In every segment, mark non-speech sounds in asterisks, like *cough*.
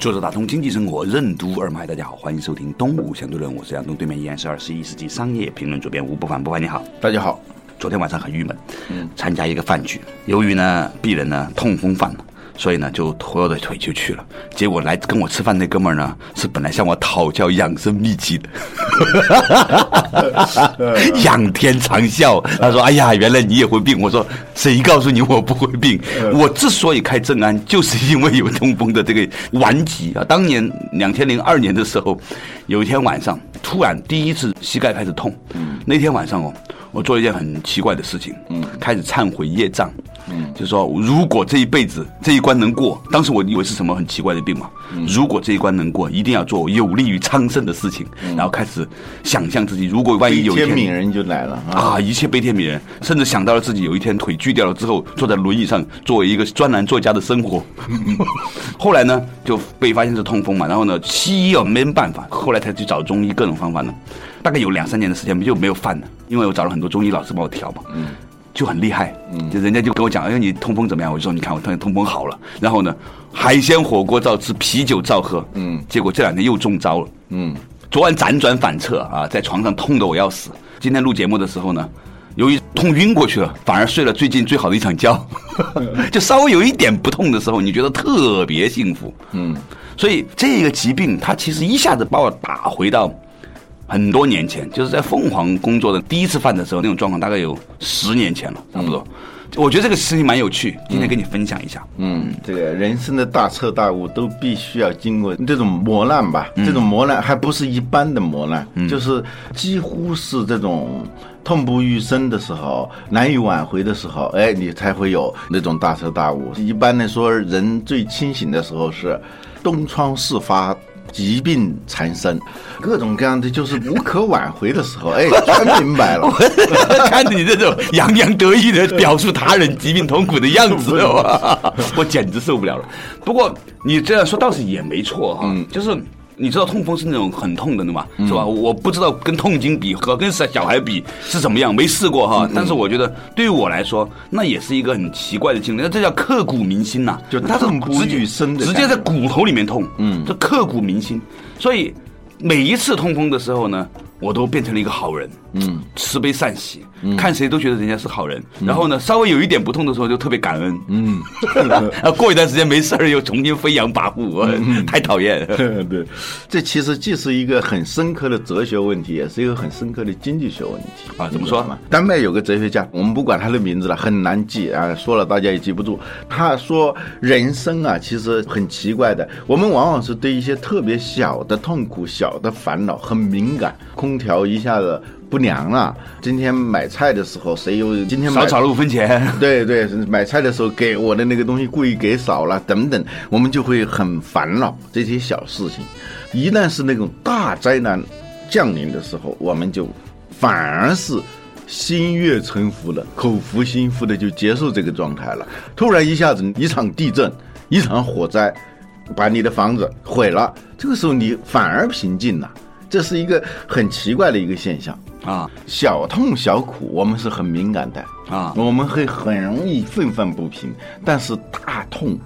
作者打通经济生活任督二脉，大家好，欢迎收听东吴相对论，我是杨东，对面依然是二十一世纪商业评论主编吴不凡，不凡你好，大家好。昨天晚上很郁闷，嗯，参加一个饭局，由于呢鄙人呢痛风犯了。所以呢，就拖着腿就去了。结果来跟我吃饭那哥们儿呢，是本来向我讨教养生秘籍的，*laughs* 仰天长啸。他说：“哎呀，原来你也会病。”我说：“谁告诉你我不会病？我之所以开正安，就是因为有痛风的这个顽疾啊。当年两千零二年的时候，有一天晚上，突然第一次膝盖开始痛。那天晚上哦。”我做了一件很奇怪的事情，嗯，开始忏悔业障，嗯，就是说，如果这一辈子这一关能过，当时我以为是什么很奇怪的病嘛，嗯。如果这一关能过，一定要做有利于苍生的事情，嗯。然后开始想象自己，如果万一有一天天悯人就来了啊，一切悲天悯人，甚至想到了自己有一天腿锯掉了之后，坐在轮椅上作为一个专栏作家的生活。*laughs* 后来呢，就被发现是痛风嘛，然后呢，西医又没办法，后来才去找中医各种方法呢。大概有两三年的时间就没有犯了，因为我找了很多中医老师帮我调嘛，嗯，就很厉害，嗯，就人家就跟我讲，哎，你通风怎么样？我就说，你看我通通风好了。然后呢，海鲜火锅照吃，啤酒照喝，嗯，结果这两天又中招了，嗯，昨晚辗转反侧啊，在床上痛得我要死。今天录节目的时候呢，由于痛晕过去了，反而睡了最近最好的一场觉，*laughs* 就稍微有一点不痛的时候，你觉得特别幸福，嗯，所以这个疾病它其实一下子把我打回到。很多年前，就是在凤凰工作的第一次犯的时候，那种状况大概有十年前了，差不多。我觉得这个事情蛮有趣，今天跟你分享一下。嗯，这个人生的大彻大悟都必须要经过这种磨难吧？这种磨难还不是一般的磨难，就是几乎是这种痛不欲生的时候、难以挽回的时候，哎，你才会有那种大彻大悟。一般来说，人最清醒的时候是东窗事发。疾病缠身，各种各样的就是无可挽回的时候，哎，*laughs* 全明白了。看着你这种洋洋得意的表述他人疾病痛苦的样子，*laughs* 我简直受不了了。不过你这样说倒是也没错哈，就是。你知道痛风是那种很痛的的嘛，是吧？我不知道跟痛经比和跟小小孩比是怎么样，没试过哈。但是我觉得对于我来说，那也是一个很奇怪的经历。那这叫刻骨铭心呐，就它是直接直接在骨头里面痛，嗯，这刻骨铭心。所以每一次痛风的时候呢。我都变成了一个好人，嗯，慈悲善喜，看谁都觉得人家是好人。然后呢，稍微有一点不痛的时候，就特别感恩，嗯，*laughs* 啊，过一段时间没事儿又重新飞扬跋扈，*laughs* 太讨厌。*laughs* 对，这其实既是一个很深刻的哲学问题，也是一个很深刻的经济学问题啊。怎么说嘛？丹麦有个哲学家，我们不管他的名字了，很难记啊，说了大家也记不住。他说，人生啊，其实很奇怪的，我们往往是对一些特别小的痛苦、小的烦恼很敏感。空空调一下子不凉了。今天买菜的时候，谁又今天少炒了五分钱？对 *laughs* 对，买菜的时候给我的那个东西故意给少了，等等，我们就会很烦恼这些小事情。一旦是那种大灾难降临的时候，我们就反而是心悦诚服的，口服心服的就接受这个状态了。突然一下子一场地震，一场火灾，把你的房子毁了，这个时候你反而平静了。这是一个很奇怪的一个现象啊！小痛小苦，我们是很敏感的啊，我们会很容易愤愤不平，但是大痛。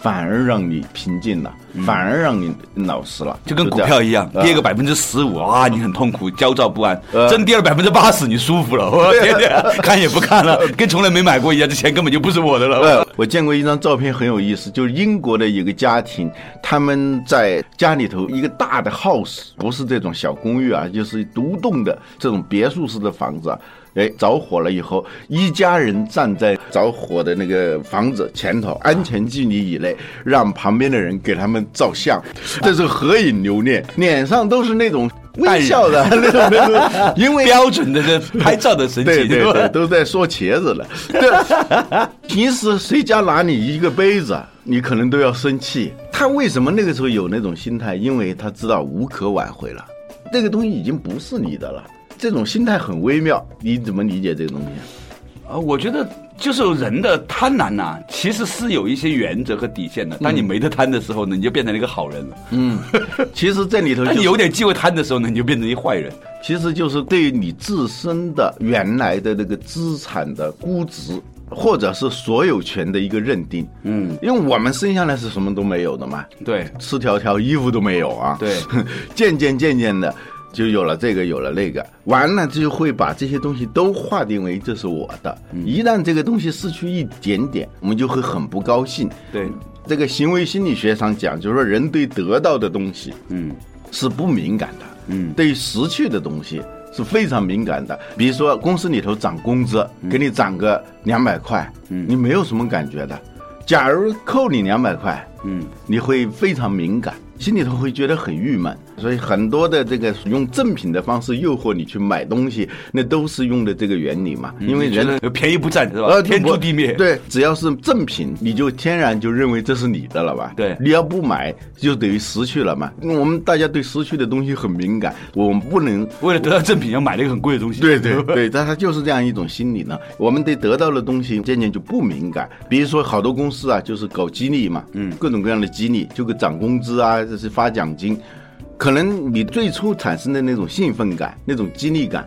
反而让你平静了，反而让你老实了，就跟股票一样，跌个百分之十五啊，你很痛苦、焦躁不安；真跌了百分之八十，你舒服了，我天天 *laughs* 看也不看了，跟从来没买过一样，这钱根本就不是我的了。我见过一张照片很有意思，就是英国的一个家庭，他们在家里头一个大的 house，不是这种小公寓啊，就是独栋的这种别墅式的房子。哎，着火了以后，一家人站在着火的那个房子前头，安全距离以内，让旁边的人给他们照相，这是合影留念，脸上都是那种微笑的那 *laughs* 种那种，因为 *laughs* 标准的这拍照的神对奇，吧对对，？都在说茄子了。对，平时谁家拿你一个杯子，你可能都要生气。他为什么那个时候有那种心态？因为他知道无可挽回了，这个东西已经不是你的了。这种心态很微妙，你怎么理解这个东西？啊，我觉得就是人的贪婪呐、其实是有一些原则和底线的。当你没得贪的时候呢，你就变成了一个好人了；嗯，其实这里头 *laughs* 当就你有点机会贪的时候呢，你就变成一坏人。其实就是对于你自身的原来的那个资产的估值，或者是所有权的一个认定。嗯，因为我们生下来是什么都没有的嘛，对，赤条条衣服都没有啊。对，*laughs* 渐渐渐渐的就有了这个，有了那个，完了就会把这些东西都划定为这是我的。嗯一旦这个东西失去一点点，我们就会很不高兴。对，这个行为心理学上讲，就是说人对得到的东西嗯是不敏感的，嗯对于失去的东西是非常敏感的。比如说公司里头涨工资，给你涨个两百块，嗯你没有什么感觉的。假如扣你两百块，嗯，你会非常敏感，心里头会觉得很郁闷。所以很多的这个用赠品的方式诱惑你去买东西，那都是用的这个原理嘛。因为人便宜不占是吧？呃天诛地灭。，对，只要是赠品，你就天然就认为这是你的了吧？对你要不买，就等于失去了嘛。我们大家对失去的东西很敏感，我们不能为了得到赠品，要买了一个很贵的东西。对对 *laughs* 对，但它就是这样一种心理呢。我们对得到的东西渐渐就不敏感。比如说，好多公司啊，就是搞激励嘛，嗯，各种各样的激励，就给涨工资啊，这是发奖金，可能你最初产生的那种兴奋感、那种激励感，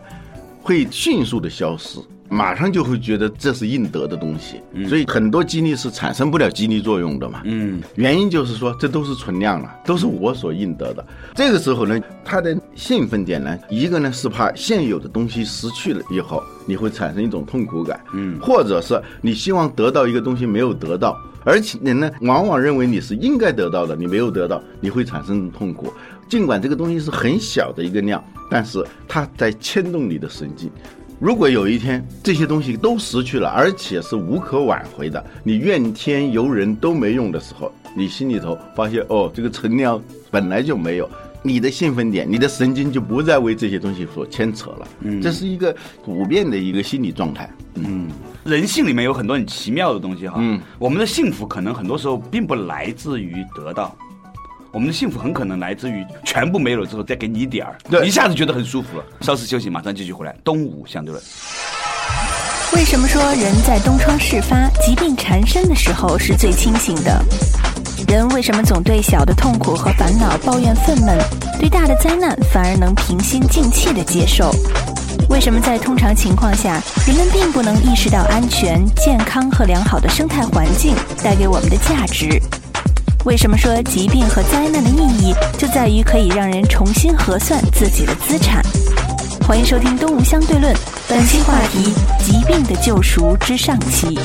会迅速的消失。马上就会觉得这是应得的东西，所以很多激励是产生不了激励作用的嘛。嗯，原因就是说，这都是存量了，都是我所应得的。这个时候呢，他的兴奋点呢，一个呢是怕现有的东西失去了以后，你会产生一种痛苦感，嗯，或者是你希望得到一个东西没有得到，而且人呢，往往认为你是应该得到的，你没有得到，你会产生痛苦。尽管这个东西是很小的一个量，但是它在牵动你的神经。如果有一天这些东西都失去了，而且是无可挽回的，你怨天尤人都没用的时候，你心里头发现哦，这个存量本来就没有，你的兴奋点，你的神经就不再为这些东西所牵扯了。嗯，这是一个普遍的一个心理状态。嗯，人性里面有很多很奇妙的东西哈。嗯，我们的幸福可能很多时候并不来自于得到。我们的幸福很可能来自于全部没有了之后再给你一点儿，对一下子觉得很舒服了。稍事休息，马上继续回来。东吴相对论，为什么说人在东窗事发、疾病缠身的时候是最清醒的？人为什么总对小的痛苦和烦恼抱怨愤懑，对大的灾难反而能平心静气地接受？为什么在通常情况下，人们并不能意识到安全、健康和良好的生态环境带给我们的价值？为什么说疾病和灾难的意义就在于可以让人重新核算自己的资产？欢迎收听《东吴相对论》，本期话题：疾病的救赎之上期。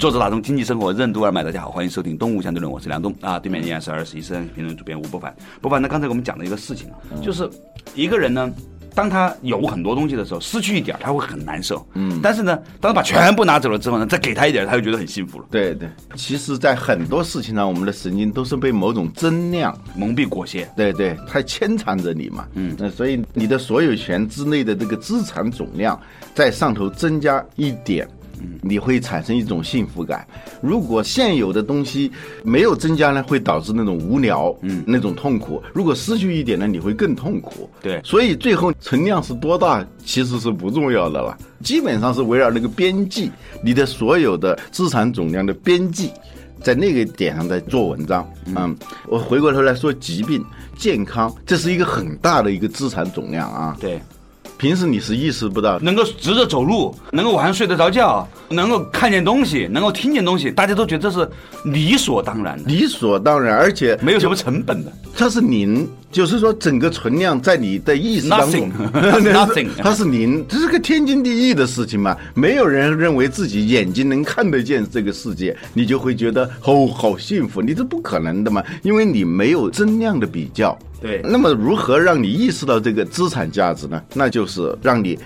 作者打通经济生活任督二脉，大家好，欢迎收听东吴相对论，我是梁东啊，对面依然是二十一生评论主编吴伯凡。伯凡呢，刚才我们讲了一个事情啊，就是一个人呢。当他有很多东西的时候，失去一点他会很难受。嗯，但是呢，当他把全部拿走了之后呢，再给他一点，他就觉得很幸福了。对对，其实，在很多事情上，我们的神经都是被某种增量蒙蔽裹挟，对对，它牵缠着你嘛，嗯，那所以你的所有权之内的这个资产总量在上头增加一点，你会产生一种幸福感。如果现有的东西没有增加呢，会导致那种无聊，嗯，那种痛苦。如果失去一点呢，你会更痛苦。对所以最后存量是多大其实是不重要的了，基本上是围绕那个边际，你的所有的资产总量的边际。在那个点上在做文章，嗯，我回过头来说疾病、健康，这是一个很大的一个资产总量啊。对，平时你是意识不到，能够直着走路，能够晚上睡得着觉，能够看见东西，能够听见东西，大家都觉得这是理所当然的，理所当然，而且没有什么成本的。它是零，就是说整个存量在你的意识当中 Nothing *laughs* 它是零，这是个天经地义的事情嘛。没有人认为自己眼睛能看得见这个世界，你就会觉得哦好幸福，你这不可能的嘛，因为你没有增量的比较。对那么如何让你意识到这个资产价值呢？那就是让你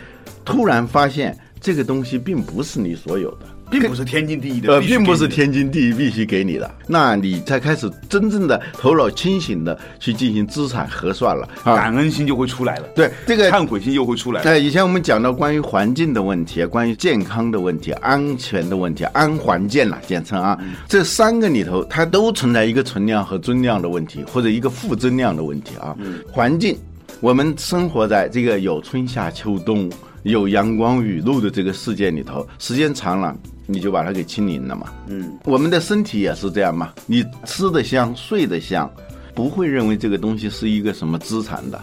突然发现这个东西并不是你所有的。并不是天经地义的，呃，并不是天经地义必须给你的，那你才开始真正的头脑清醒的去进行资产核算了。啊。感恩心就会出来了，对这个忏悔心又会出来了。呃，以前我们讲到关于环境的问题，关于健康的问题、安全的问题、安环境啦，简称啊，这三个里头，它都存在一个存量和增量的问题，或者一个负增量的问题啊。环境，我们生活在这个有春夏秋冬、有阳光雨露的这个世界里头，时间长了，你就把它给清零了嘛。嗯，我们的身体也是这样嘛，你吃得香，睡得香，不会认为这个东西是一个什么资产的。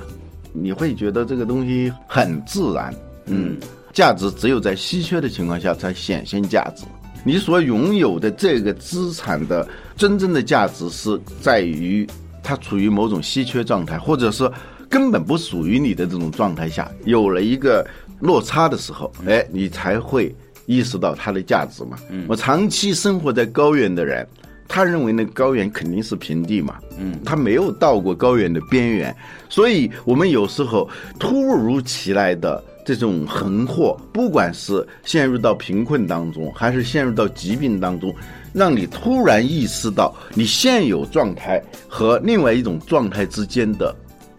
你会觉得这个东西很自然，嗯，价值只有在稀缺的情况下才显现价值。你所拥有的这个资产的真正的价值是在于它处于某种稀缺状态，或者是根本不属于你的这种状态下，有了一个落差的时候，哎，你才会意识到它的价值嘛。嗯。我长期生活在高原的人，他认为那高原肯定是平地嘛，嗯，他没有到过高原的边缘，所以我们有时候突如其来的这种横祸，不管是陷入到贫困当中，还是陷入到疾病当中，让你突然意识到你现有状态和另外一种状态之间的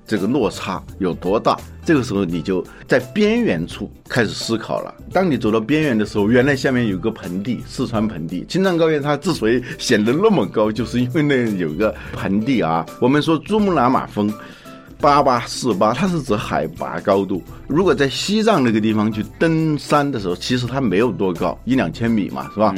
这个落差有多大？这个时候你就在边缘处开始思考了。当你走到边缘的时候，原来下面有个盆地，四川盆地。青藏高原它之所以显得那么高，就是因为那有个盆地啊。我们说珠穆朗玛峰。八八四八，它是指海拔高度。如果在西藏那个地方去登山的时候，其实它没有多高，一两千米嘛，是吧？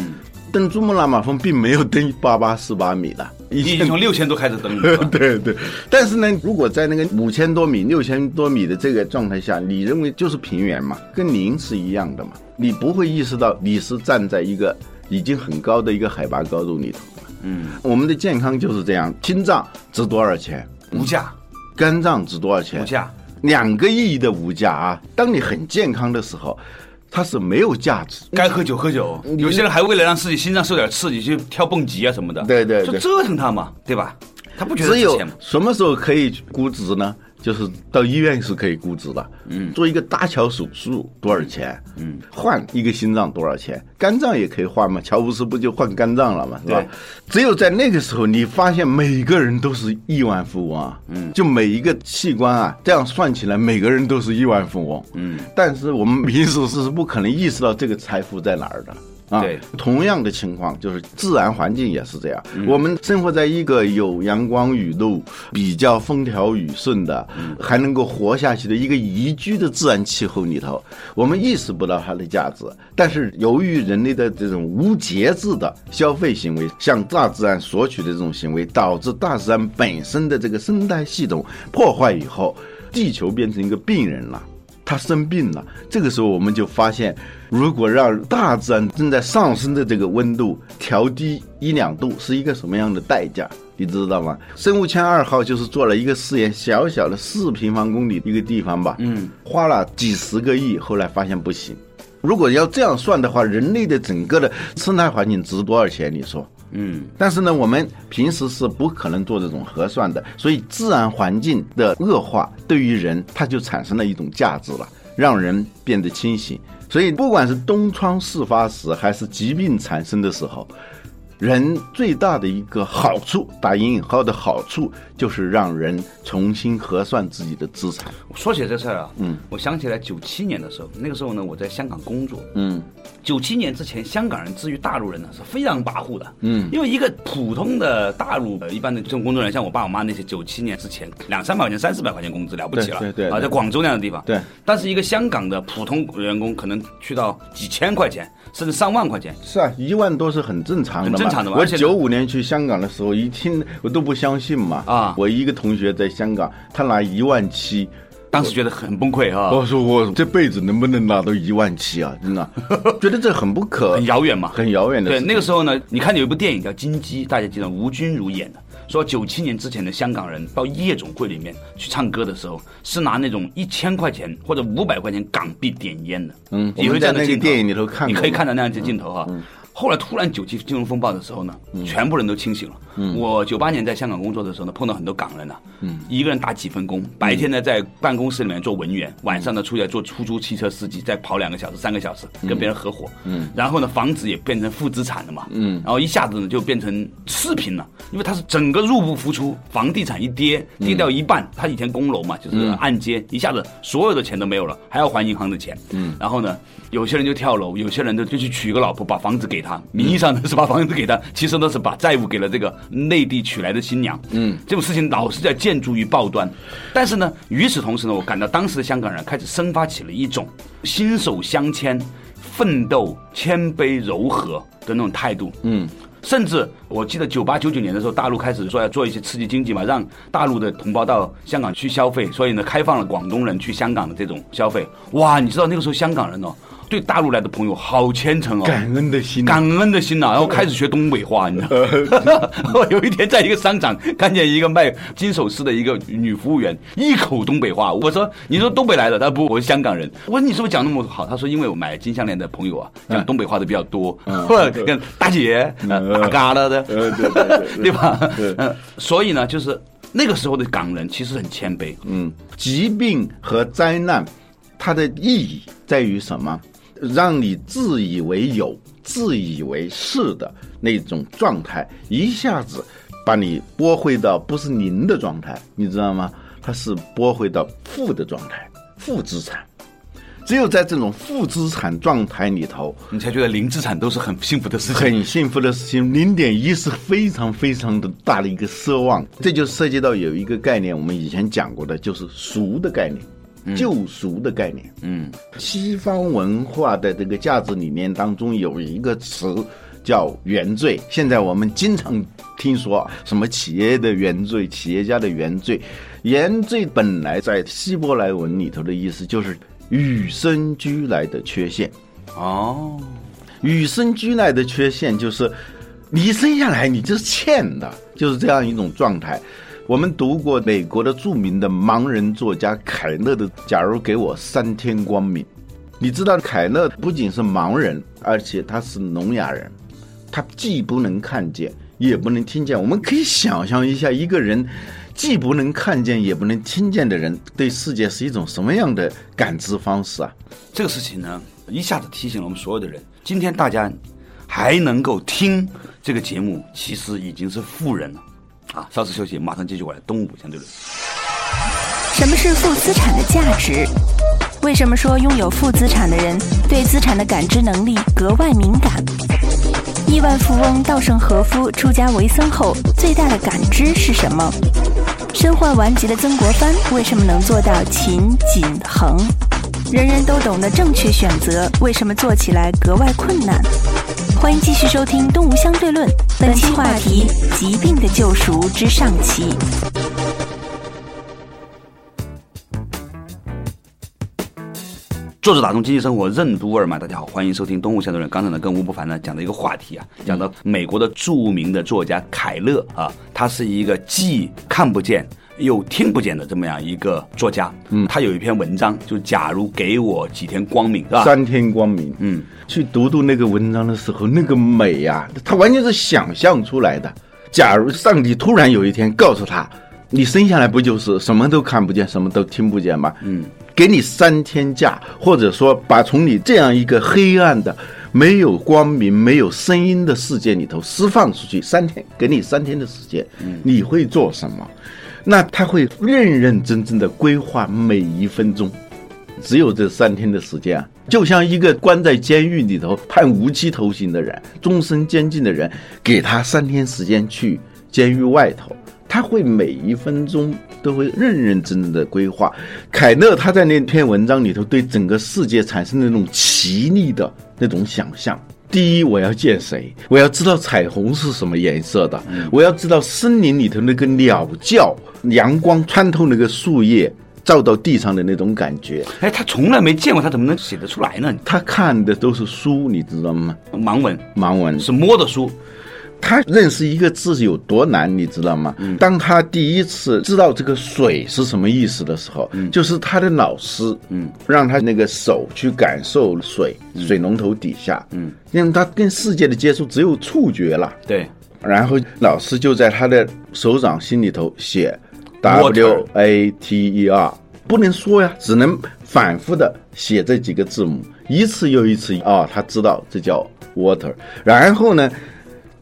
登珠穆朗玛峰并没有登八八四八米的，已经从六千多开始登了，对 *laughs* 对，但是呢，如果在那个五千多米、六千多米的这个状态下，你认为就是平原嘛，跟零是一样的嘛，你不会意识到你是站在一个已经很高的一个海拔高度里头。嗯，我们的健康就是这样，心脏值多少钱？无价肝脏值多少钱？无价。两个亿的无价啊！当你很健康的时候，它是没有价值。该喝酒喝酒，有些人还为了让自己心脏受点刺激，去跳蹦极啊什么的，就对对就折腾他嘛，对吧？他不觉得只有？什么时候可以估值呢？就是到医院是可以估值的。嗯，做一个搭桥手术多少钱？嗯，换一个心脏多少钱？肝脏也可以换嘛？乔布斯不就换肝脏了嘛？是吧？只有在那个时候，你发现每个人都是亿万富翁啊。嗯，就每一个器官啊，这样算起来，每个人都是亿万富翁。嗯，但是我们平时是不可能意识到这个财富在哪儿的。啊，对同样的情况就是自然环境也是这样。我们生活在一个有阳光雨露、比较风调雨顺的，还能够活下去的一个宜居的自然气候里头，我们意识不到它的价值。但是由于人类的这种无节制的消费行为，向大自然索取的这种行为，导致大自然本身的这个生态系统破坏以后，地球变成一个病人了。他生病了，这个时候我们就发现，如果让大自然正在上升的这个温度调低一两度，是一个什么样的代价？你知道吗？生物圈二号就是做了一个试验，小小的四平方公里一个地方吧，嗯，花了几十个亿，后来发现不行。如果要这样算的话，人类的整个的生态环境值多少钱？你说？嗯，但是呢，我们平时是不可能做这种核算的，所以自然环境的恶化对于人，它就产生了一种价值了，让人变得清醒。所以，不管是东窗事发时，还是疾病产生的时候，人最大的一个好处（打引号的好处）就是让人重新核算自己的资产。说起这事儿啊，嗯，我想起来九七年的时候，那个时候呢，我在香港工作，嗯，九七年之前，香港人至于大陆人呢是非常跋扈的，嗯，因为一个普通的大陆呃一般的这种工作人员，像我爸我妈那些，九七年之前两三百块钱、三四百块钱工资了不起了，啊，对对啊在广州那样的地方，对，但是一个香港的普通员工可能去到几千块钱，甚至上万块钱，是啊，一万多是很正常的正常的嘛我而且九五年去香港的时候，一听我都不相信嘛。啊我一个同学在香港，他拿一万七，当时觉得很崩溃啊，我说我这辈子能不能拿到一万七啊？真的，*laughs* 觉得这很不可很遥远嘛，很遥远的对，那个时候呢，你看有一部电影叫《金鸡》，大家记得吴君如演的，说九七年之前的香港人到夜总会里面去唱歌的时候，是拿那种一千块钱或者五百块钱港币点烟的。嗯你会在那个电影里头看你可以看到那样子镜头哈。后来突然九七金融风暴的时候呢，全部人都清醒了。我九八年在香港工作的时候呢，碰到很多港人呐、嗯，一个人打几份工，白天呢在办公室里面做文员，晚上呢出来做出租汽车司机，再跑两个小时、三个小时，跟别人合伙，嗯，然后呢房子也变成负资产了嘛，嗯，然后一下子呢就变成赤贫了，因为他是整个入不敷出，房地产一跌跌掉一半，他以前供楼嘛，就是按揭，一下子所有的钱都没有了，还要还银行的钱，嗯，然后呢，有些人就跳楼，有些人呢就去娶个老婆，把房子给他，名义上呢是把房子给他，其实呢是把债务给了这个内地娶来的新娘，嗯，这种事情老是在建筑于报端，但是呢，与此同时呢，我感到当时的香港人开始生发起了一种心手相牵、奋斗、谦卑、柔和的那种态度，嗯。甚至我记得九八九九年的时候，大陆开始说要做一些刺激经济嘛，让大陆的同胞到香港去消费，所以呢，开放了广东人去香港的这种消费。哇，你知道那个时候香港人哦，对大陆来的朋友好虔诚哦，感恩的心，感恩的心呐、然后开始学东北话，你知道吗？*laughs* 我有一天在一个商场看见一个卖金首饰的一个女服务员，一口东北话。我说：“你说东北来的？”她说不，我是香港人。我说：“你是不是讲那么好？”他说：“因为我买金项链的朋友啊，讲东北话的比较多。或者 *laughs* 跟大姐、嘎了的，*laughs* 对吧？嗯，所以呢，就是那个时候的港人其实很谦卑。嗯，疾病和灾难，它的意义在于什么？让你自以为有、自以为是的那种状态，一下子把你拨回到不是零的状态，你知道吗？它是拨回到负的状态，负资产。只有在这种负资产状态里头，你才觉得零资产都是很幸福的事情。很幸福的事情，零点一是非常非常的大的一个奢望。这就涉及到有一个概念，我们以前讲过的，就是俗的概念，救赎的概念。嗯，西方文化的这个价值理念当中有一个词叫原罪。现在我们经常听说什么企业的原罪、企业家的原罪。原罪本来在希伯来文里头的意思就是与生俱来的缺陷。哦，与生俱来的缺陷就是，你生下来你就是欠的，就是这样一种状态。我们读过美国的著名的盲人作家凯勒的《假如给我三天光明》，你知道凯勒不仅是盲人，而且他是聋哑人，他既不能看见，也不能听见。我们可以想象一下，一个人既不能看见，也不能听见的人，对世界是一种什么样的感知方式啊？这个事情呢，一下子提醒了我们所有的人。今天大家还能够听这个节目，其实已经是富人了。啊，稍事休息，马上继续过来。东吴相对论。什么是负资产的价值？为什么说拥有负资产的人对资产的感知能力格外敏感？亿万富翁稻盛和夫出家为僧后最大的感知是什么？身患顽疾的曾国藩为什么能做到勤谨恒？人人都懂得正确选择，为什么做起来格外困难？欢迎继续收听《东吴相对论》，本期话题：疾病的救赎之上期。作者打通经济生活任督二脉，大家好，欢迎收听《东吴相对论》。刚才呢，跟吴不凡呢讲的一个话题啊，讲到美国的著名的作家凯勒啊，他是一个既看不见又听不见的这么样一个作家。嗯，他有一篇文章，就假如给我几天光明，是吧？三天光明，嗯，去读读那个文章的时候，那个美呀、他完全是想象出来的。假如上帝突然有一天告诉他，你生下来不就是什么都看不见，什么都听不见吗？嗯，给你三天假，或者说把从你这样一个黑暗的、没有光明、没有声音的世界里头释放出去三天，给你三天的时间，你会做什么？那他会认认真真的规划每一分钟。只有这三天的时间啊，就像一个关在监狱里头判无期徒刑的人、终身监禁的人，给他三天时间去监狱外头，他会每一分钟都会认认真真的规划。凯勒他在那篇文章里头对整个世界产生那种奇丽的那种想象。第一，我要见谁？我要知道彩虹是什么颜色的，我要知道森林里头那个鸟叫，阳光穿透那个树叶。照到地上的那种感觉，哎，他从来没见过，他怎么能写得出来呢？他看的都是书，你知道吗？盲文盲文是摸的书，他认识一个字有多难，你知道吗？当他第一次知道这个水是什么意思的时候，就是他的老师，嗯，让他那个手去感受水，水龙头底下，嗯，因为他跟世界的接触只有触觉了，对，然后老师就在他的手掌心里头写 Water W A T E R，不能说呀，只能反复的写这几个字母，一次又一次啊，他知道这叫 water。然后呢，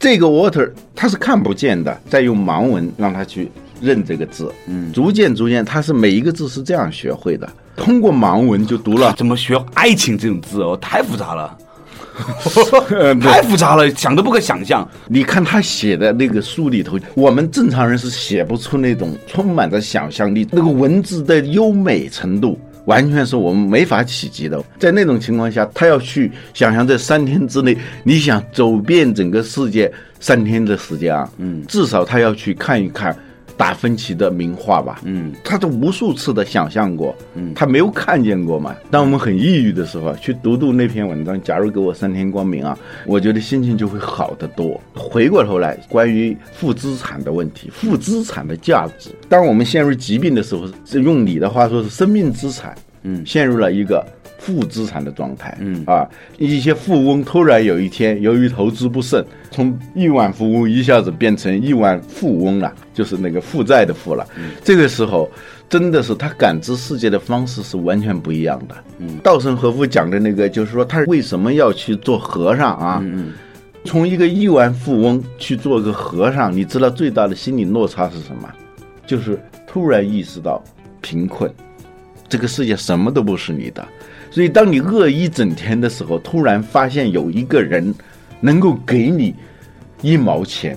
这个 water 他是看不见的，再用盲文让他去认这个字，嗯，逐渐逐渐，他是每一个字是这样学会的，通过盲文就读了。怎么学爱情这种字哦，太复杂了，*laughs* 太复杂了，想都不可想象。你看他写的那个书里头，我们正常人是写不出那种充满着想象力、那个文字的优美程度，完全是我们没法企及的。在那种情况下，他要去想象在三天之内，你想走遍整个世界三天的时间啊，嗯，至少他要去看一看。达芬奇的名画吧，嗯，他都无数次的想象过，嗯，他没有看见过嘛。当我们很抑郁的时候啊，去读读那篇文章，假如给我三天光明啊，我觉得心情就会好得多。回过头来，关于负资产的问题，负资产的价值，当我们陷入疾病的时候，是用你的话说是生命资产，嗯，陷入了一个。负资产的状态，嗯啊，一些富翁突然有一天由于投资不慎，从亿万富翁一下子变成亿万富翁了，就是那个负债的负了。这个时候，真的是他感知世界的方式是完全不一样的。嗯，稻盛和夫讲的那个，就是说他为什么要去做和尚啊？嗯从一个亿万富翁去做个和尚，你知道最大的心理落差是什么？就是突然意识到贫困，这个世界什么都不是你的。所以，当你饿一整天的时候，突然发现有一个人能够给你一毛钱，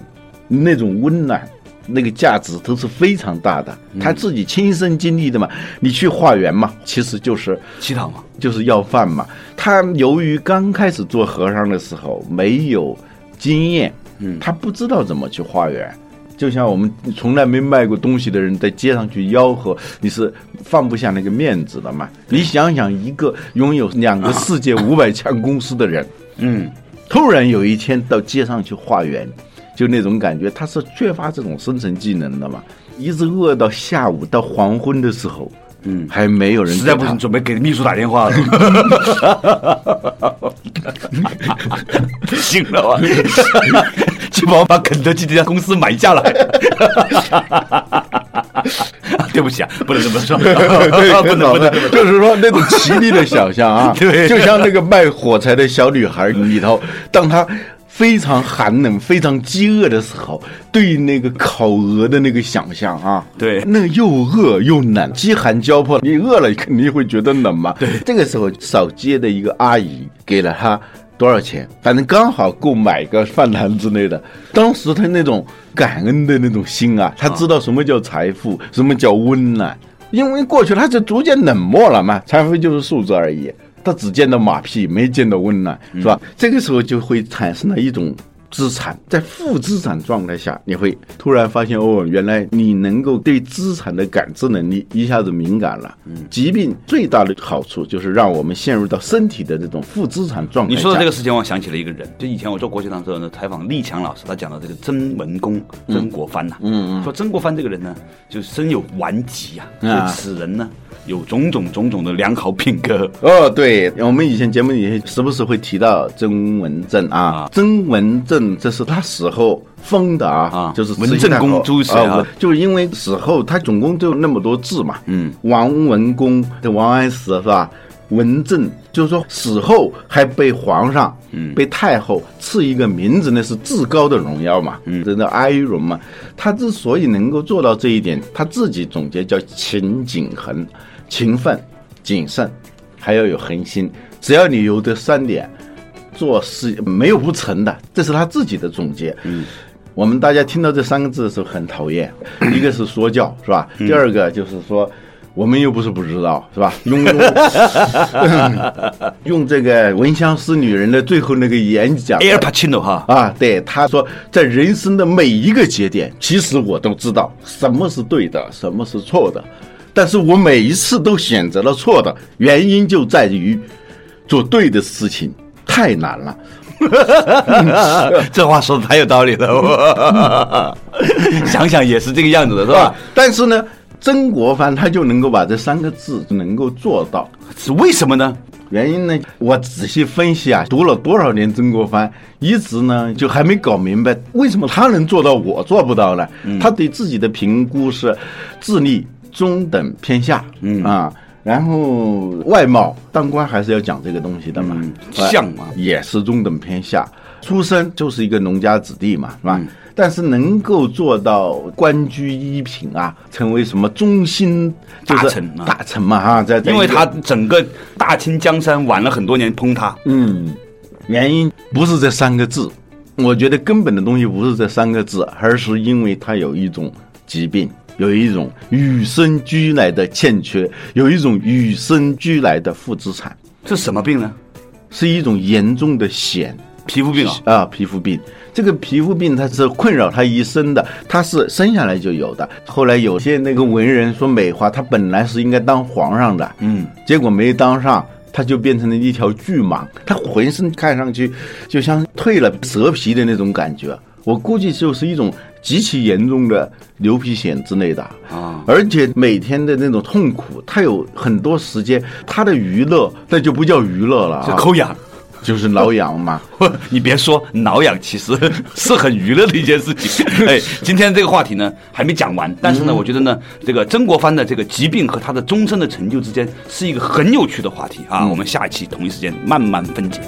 那种温暖、那个价值都是非常大的。他自己亲身经历的嘛，你去化缘嘛，其实就是乞讨嘛，就是要饭嘛。他由于刚开始做和尚的时候没有经验，嗯，他不知道怎么去化缘。就像我们从来没卖过东西的人在街上去吆喝，你是放不下那个面子的嘛？你想想，一个拥有两个世界五百强公司的人，嗯，突然有一天到街上去化缘，就那种感觉，他是缺乏这种生存技能的嘛？一直饿到下午到黄昏的时候，嗯，还没有人实在不行，准备给秘书打电话了。*laughs* *laughs* 行了吧？去帮我把肯德基这家公司买下来。*laughs* 对不起啊，不能这么说，*laughs* 对，不能不能。就是说那种凄厉的想象啊，*laughs* 对就像那个卖火柴的小女孩里头，当她非常寒冷、非常饥饿的时候，对那个烤鹅的那个想象啊，对那又饿又冷，饥寒交迫，你饿了肯定会觉得冷嘛。对，这个时候扫街的一个阿姨给了他。多少钱？反正刚好够买个饭团之类的。当时他那种感恩的那种心啊，他知道什么叫财富，什么叫温暖。因为过去他就逐渐冷漠了嘛，财富就是数字而已。他只见到马屁，没见到温暖，是吧？这个时候就会产生了一种。资产在负资产状态下，你会突然发现哦，原来你能够对资产的感知能力一下子敏感了。嗯，疾病最大的好处就是让我们陷入到身体的这种负资产状态。你说的这个事情，我想起了一个人，就以前我做国学堂的时候呢，采访立强老师，他讲到这个曾文公曾国藩呐，嗯嗯，说曾国藩这个人呢，就身有顽疾啊，啊就此人呢有种种种种的良好品格。哦，对，我们以前节目里时不时会提到曾文正啊啊，曾文正这是他死后封的啊啊，就是文正公朱熹就是因为死后他总共就那么多字嘛，嗯，王文公的王安石是吧？文正就是说死后还被皇上，嗯，被太后赐一个名字，那是至高的荣耀嘛，嗯，真的哀荣嘛。他之所以能够做到这一点，他自己总结叫勤谨恒，勤奋、谨慎，还要有恒心。只要你有这三点，做事没有不成的，这是他自己的总结。嗯，我们大家听到这三个字的时候很讨厌，*coughs* 一个是说教，是吧？第二个就是说。我们又不是不知道，是吧？*laughs* 用用 *coughs* 用这个《闻香识女人》的最后那个演讲 Air Pacino 哈，啊，对，他说，在人生的每一个节点，其实我都知道什么是对的，什么是错的，但是我每一次都选择了错的，原因就在于做对的事情太难了。*laughs* 这话说的太有道理了，想想也是这个样子的，是吧？？但是呢，曾国藩他就能够把这三个字能够做到，是为什么呢？原因呢，我仔细分析啊，读了多少年曾国藩，一直呢就还没搞明白为什么他能做到，我做不到呢？他对自己的评估是智力中等偏下，嗯啊，然后外貌当官还是要讲这个东西的嘛，相嘛也是中等偏下，出身就是一个农家子弟嘛，是吧？嗯。但是能够做到官居一品啊，成为什么中心就是大臣啊。大臣嘛哈，在在因为他整个大清江山晚了很多年崩塌，嗯，原因不是这三个字，我觉得根本的东西不是这三个字，而是因为他有一种疾病，有一种与生俱来的欠缺，有一种与生俱来的负资产，这什么病呢？是一种严重的癣皮肤病啊，啊，皮肤病。这个皮肤病它是困扰他一生的，他是生下来就有的。后来有些那个文人说美化，他本来是应该当皇上的，嗯，结果没当上，他就变成了一条巨蟒，他浑身看上去就像蜕了蛇皮的那种感觉。我估计就是一种极其严重的牛皮癣之类的啊而且每天的那种痛苦，他有很多时间，他的娱乐那就不叫娱乐了、啊，是抠痒。就是挠痒嘛。*laughs* 你别说挠痒，其实是很娱乐的一件事情。*laughs* 哎，今天这个话题呢还没讲完，但是呢，我觉得呢，这个曾国藩的这个疾病和他的终身的成就之间是一个很有趣的话题啊。我们下一期同一时间慢慢分解。